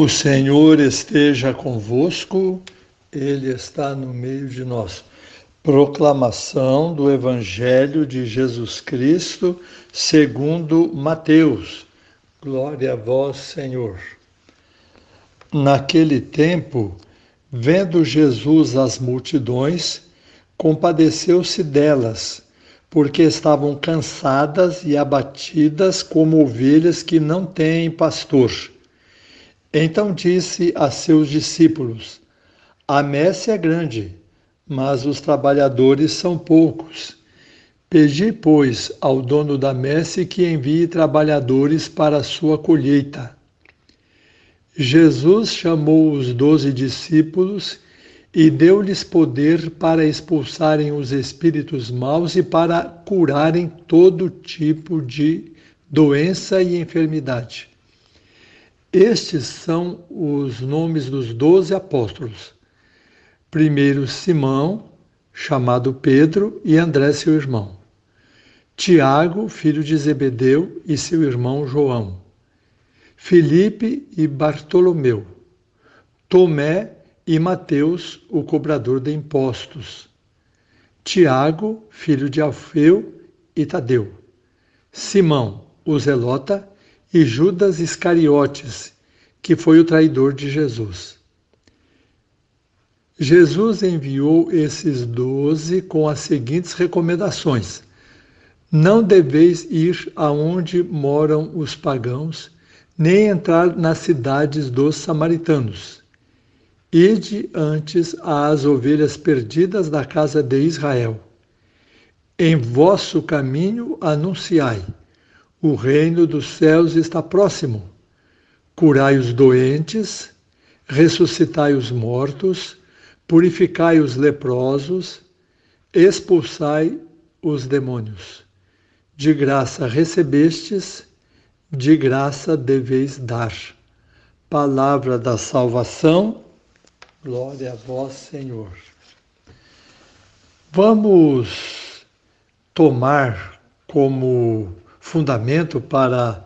O Senhor esteja convosco, Ele está no meio de nós. Proclamação do Evangelho de Jesus Cristo, segundo Mateus. Glória a vós, Senhor. Naquele tempo, vendo Jesus as multidões, compadeceu-se delas, porque estavam cansadas e abatidas como ovelhas que não têm pastor. Então disse a seus discípulos: A messe é grande, mas os trabalhadores são poucos. Pedi, pois, ao dono da messe que envie trabalhadores para a sua colheita. Jesus chamou os doze discípulos e deu-lhes poder para expulsarem os espíritos maus e para curarem todo tipo de doença e enfermidade. Estes são os nomes dos doze apóstolos. Primeiro, Simão, chamado Pedro, e André, seu irmão. Tiago, filho de Zebedeu, e seu irmão João. Filipe e Bartolomeu. Tomé e Mateus, o cobrador de impostos. Tiago, filho de Alfeu e Tadeu. Simão, o zelota, e Judas Iscariotes, que foi o traidor de Jesus. Jesus enviou esses doze com as seguintes recomendações: Não deveis ir aonde moram os pagãos, nem entrar nas cidades dos samaritanos. Ide antes às ovelhas perdidas da casa de Israel. Em vosso caminho anunciai o reino dos céus está próximo. Curai os doentes, ressuscitai os mortos, purificai os leprosos, expulsai os demônios. De graça recebestes, de graça deveis dar. Palavra da salvação, glória a vós, Senhor. Vamos tomar como fundamento para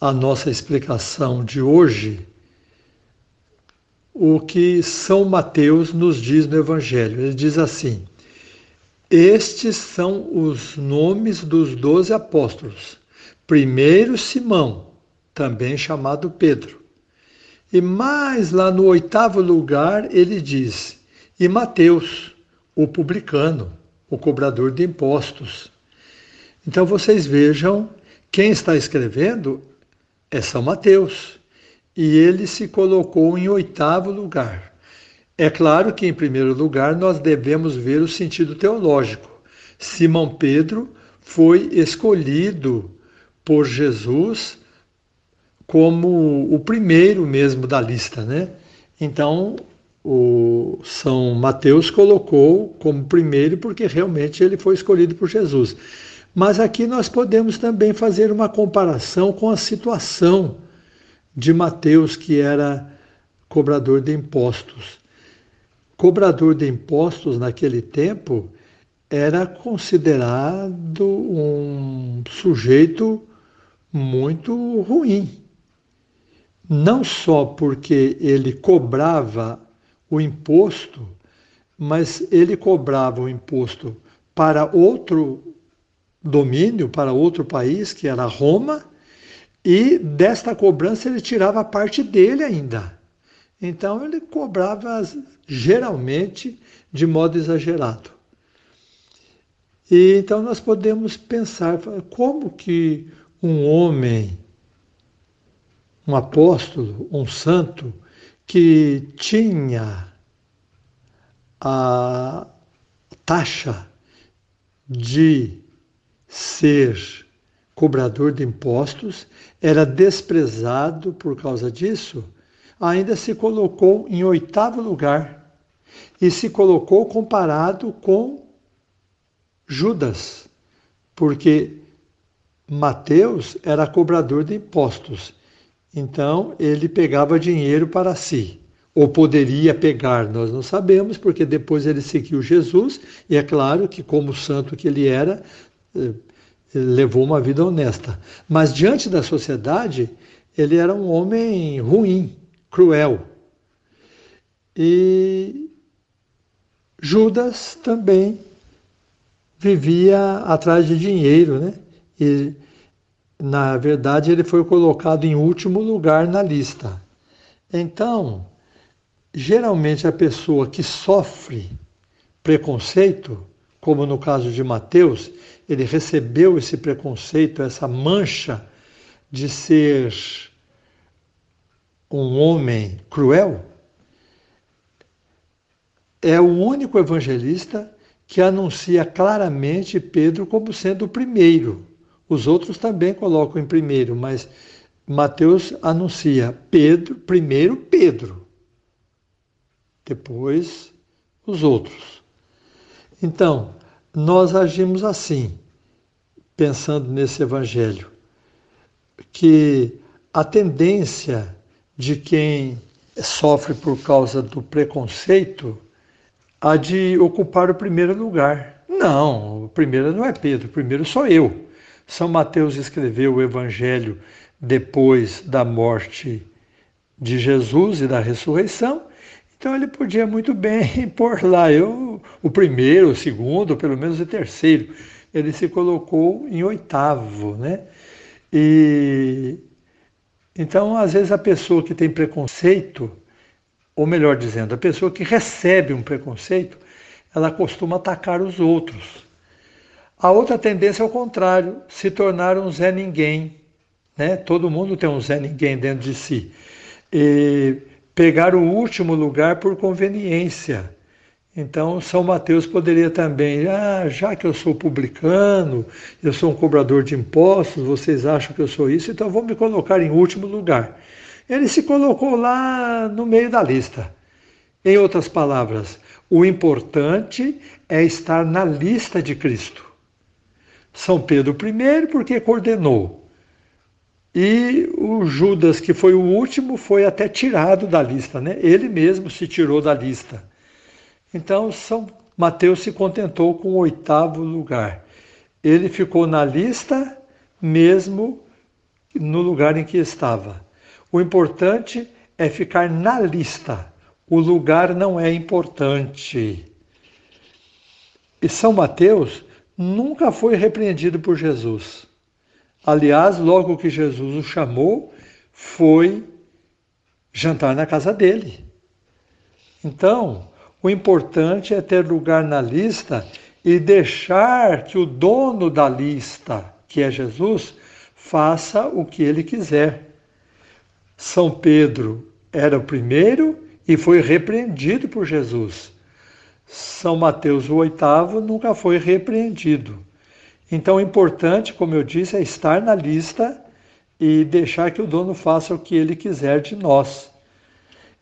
a nossa explicação de hoje o que São Mateus nos diz no Evangelho. Ele diz assim: Estes são os nomes dos doze apóstolos. Primeiro, Simão, também chamado Pedro. E mais lá no oitavo lugar, ele diz: E Mateus, o publicano, o cobrador de impostos. Então vocês vejam, quem está escrevendo é São Mateus. E ele se colocou em oitavo lugar. É claro que, em primeiro lugar, nós devemos ver o sentido teológico. Simão Pedro foi escolhido por Jesus como o primeiro mesmo da lista, né? Então, o São Mateus colocou como primeiro porque realmente ele foi escolhido por Jesus. Mas aqui nós podemos também fazer uma comparação com a situação de Mateus, que era cobrador de impostos. Cobrador de impostos naquele tempo era considerado um sujeito muito ruim. Não só porque ele cobrava o imposto, mas ele cobrava o imposto para outro domínio para outro país, que era Roma, e desta cobrança ele tirava parte dele ainda. Então ele cobrava geralmente de modo exagerado. E então nós podemos pensar como que um homem, um apóstolo, um santo que tinha a taxa de ser cobrador de impostos, era desprezado por causa disso, ainda se colocou em oitavo lugar e se colocou comparado com Judas, porque Mateus era cobrador de impostos, então ele pegava dinheiro para si, ou poderia pegar, nós não sabemos, porque depois ele seguiu Jesus, e é claro que, como santo que ele era, levou uma vida honesta. Mas diante da sociedade, ele era um homem ruim, cruel. E Judas também vivia atrás de dinheiro, né? E na verdade ele foi colocado em último lugar na lista. Então, geralmente a pessoa que sofre preconceito, como no caso de Mateus, ele recebeu esse preconceito, essa mancha de ser um homem cruel, é o único evangelista que anuncia claramente Pedro como sendo o primeiro. Os outros também colocam em primeiro, mas Mateus anuncia Pedro, primeiro Pedro, depois os outros. Então, nós agimos assim, pensando nesse evangelho, que a tendência de quem sofre por causa do preconceito a de ocupar o primeiro lugar. Não, o primeiro não é Pedro, o primeiro sou eu. São Mateus escreveu o Evangelho depois da morte de Jesus e da ressurreição, então ele podia muito bem pôr lá eu o primeiro, o segundo, pelo menos o terceiro. Ele se colocou em oitavo, né? E então, às vezes a pessoa que tem preconceito, ou melhor dizendo, a pessoa que recebe um preconceito, ela costuma atacar os outros. A outra tendência é o contrário, se tornar um Zé Ninguém. Né? Todo mundo tem um Zé Ninguém dentro de si. E pegar o último lugar por conveniência. Então, São Mateus poderia também, ah, já que eu sou publicano, eu sou um cobrador de impostos, vocês acham que eu sou isso, então vou me colocar em último lugar. Ele se colocou lá no meio da lista. Em outras palavras, o importante é estar na lista de Cristo. São Pedro I, porque coordenou. E o Judas, que foi o último, foi até tirado da lista, né? Ele mesmo se tirou da lista. Então, São Mateus se contentou com o oitavo lugar. Ele ficou na lista, mesmo no lugar em que estava. O importante é ficar na lista. O lugar não é importante. E São Mateus nunca foi repreendido por Jesus. Aliás, logo que Jesus o chamou, foi jantar na casa dele. Então, o importante é ter lugar na lista e deixar que o dono da lista, que é Jesus, faça o que ele quiser. São Pedro era o primeiro e foi repreendido por Jesus. São Mateus, o oitavo, nunca foi repreendido. Então, o importante, como eu disse, é estar na lista e deixar que o dono faça o que ele quiser de nós.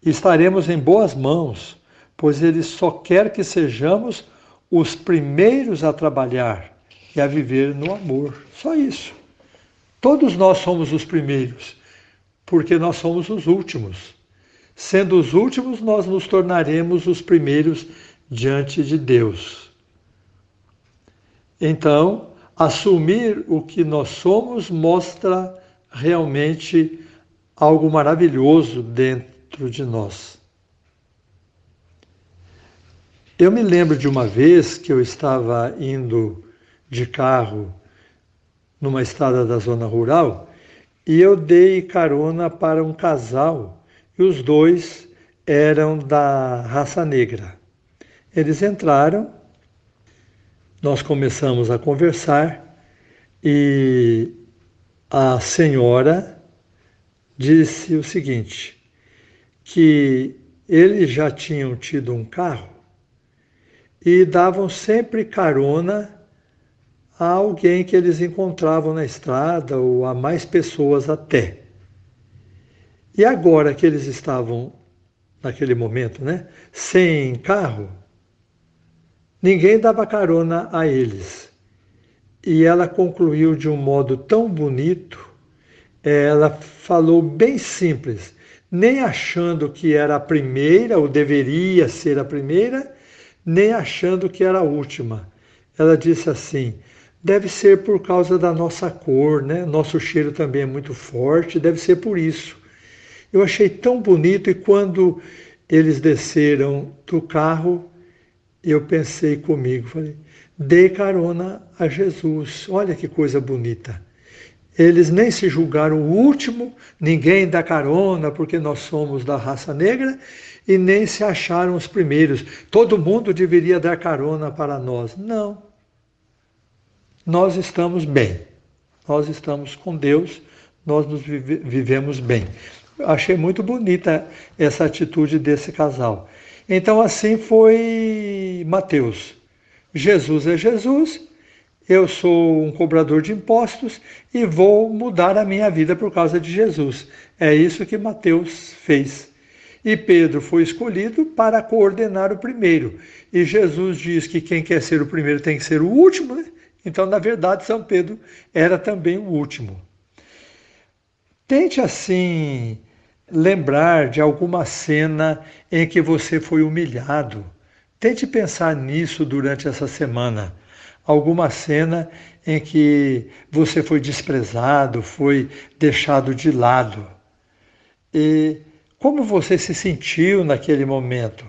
Estaremos em boas mãos, pois ele só quer que sejamos os primeiros a trabalhar e a viver no amor. Só isso. Todos nós somos os primeiros porque nós somos os últimos. Sendo os últimos, nós nos tornaremos os primeiros diante de Deus. Então, assumir o que nós somos mostra realmente algo maravilhoso dentro de nós. Eu me lembro de uma vez que eu estava indo de carro numa estrada da zona rural e eu dei carona para um casal e os dois eram da raça negra. Eles entraram, nós começamos a conversar e a senhora disse o seguinte: que eles já tinham tido um carro e davam sempre carona a alguém que eles encontravam na estrada ou a mais pessoas até. E agora que eles estavam, naquele momento, né, sem carro, ninguém dava carona a eles. E ela concluiu de um modo tão bonito, ela falou bem simples, nem achando que era a primeira ou deveria ser a primeira, nem achando que era a última. Ela disse assim: Deve ser por causa da nossa cor, né? Nosso cheiro também é muito forte, deve ser por isso. Eu achei tão bonito e quando eles desceram do carro, eu pensei comigo, falei, dei carona a Jesus. Olha que coisa bonita. Eles nem se julgaram o último, ninguém dá carona porque nós somos da raça negra, e nem se acharam os primeiros. Todo mundo deveria dar carona para nós. Não. Nós estamos bem. Nós estamos com Deus, nós nos vive, vivemos bem achei muito bonita essa atitude desse casal. Então, assim foi Mateus. Jesus é Jesus, eu sou um cobrador de impostos e vou mudar a minha vida por causa de Jesus. É isso que Mateus fez. E Pedro foi escolhido para coordenar o primeiro. E Jesus diz que quem quer ser o primeiro tem que ser o último, né? Então, na verdade, São Pedro era também o último. Tente assim lembrar de alguma cena em que você foi humilhado. Tente pensar nisso durante essa semana. Alguma cena em que você foi desprezado, foi deixado de lado. E como você se sentiu naquele momento?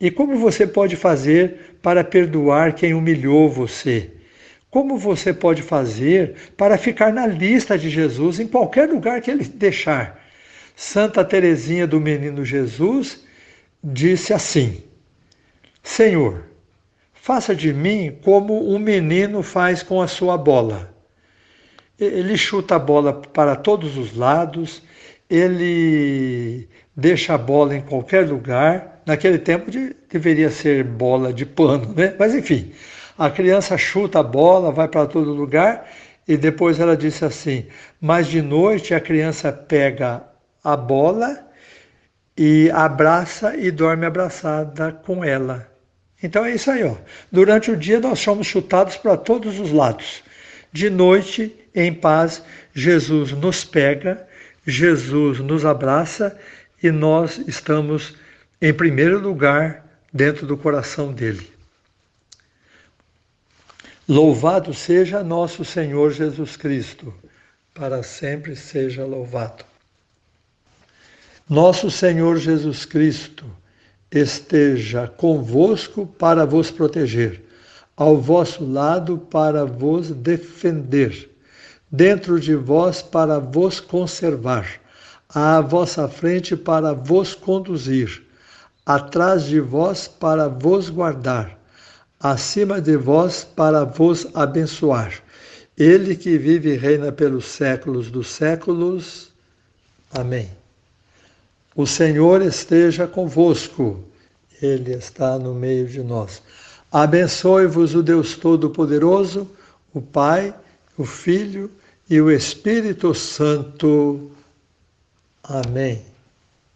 E como você pode fazer para perdoar quem humilhou você? Como você pode fazer para ficar na lista de Jesus em qualquer lugar que ele deixar? Santa Teresinha do Menino Jesus disse assim: Senhor, faça de mim como um menino faz com a sua bola. Ele chuta a bola para todos os lados, ele deixa a bola em qualquer lugar. Naquele tempo de, deveria ser bola de pano, né? Mas enfim, a criança chuta a bola, vai para todo lugar e depois ela disse assim: Mas de noite a criança pega a bola e abraça e dorme abraçada com ela. Então é isso aí, ó. Durante o dia nós somos chutados para todos os lados. De noite, em paz, Jesus nos pega, Jesus nos abraça e nós estamos em primeiro lugar dentro do coração dele. Louvado seja nosso Senhor Jesus Cristo, para sempre seja louvado. Nosso Senhor Jesus Cristo esteja convosco para vos proteger, ao vosso lado para vos defender, dentro de vós para vos conservar, à vossa frente para vos conduzir, atrás de vós para vos guardar, acima de vós para vos abençoar. Ele que vive e reina pelos séculos dos séculos. Amém. O Senhor esteja convosco, Ele está no meio de nós. Abençoe-vos o Deus Todo-Poderoso, o Pai, o Filho e o Espírito Santo. Amém.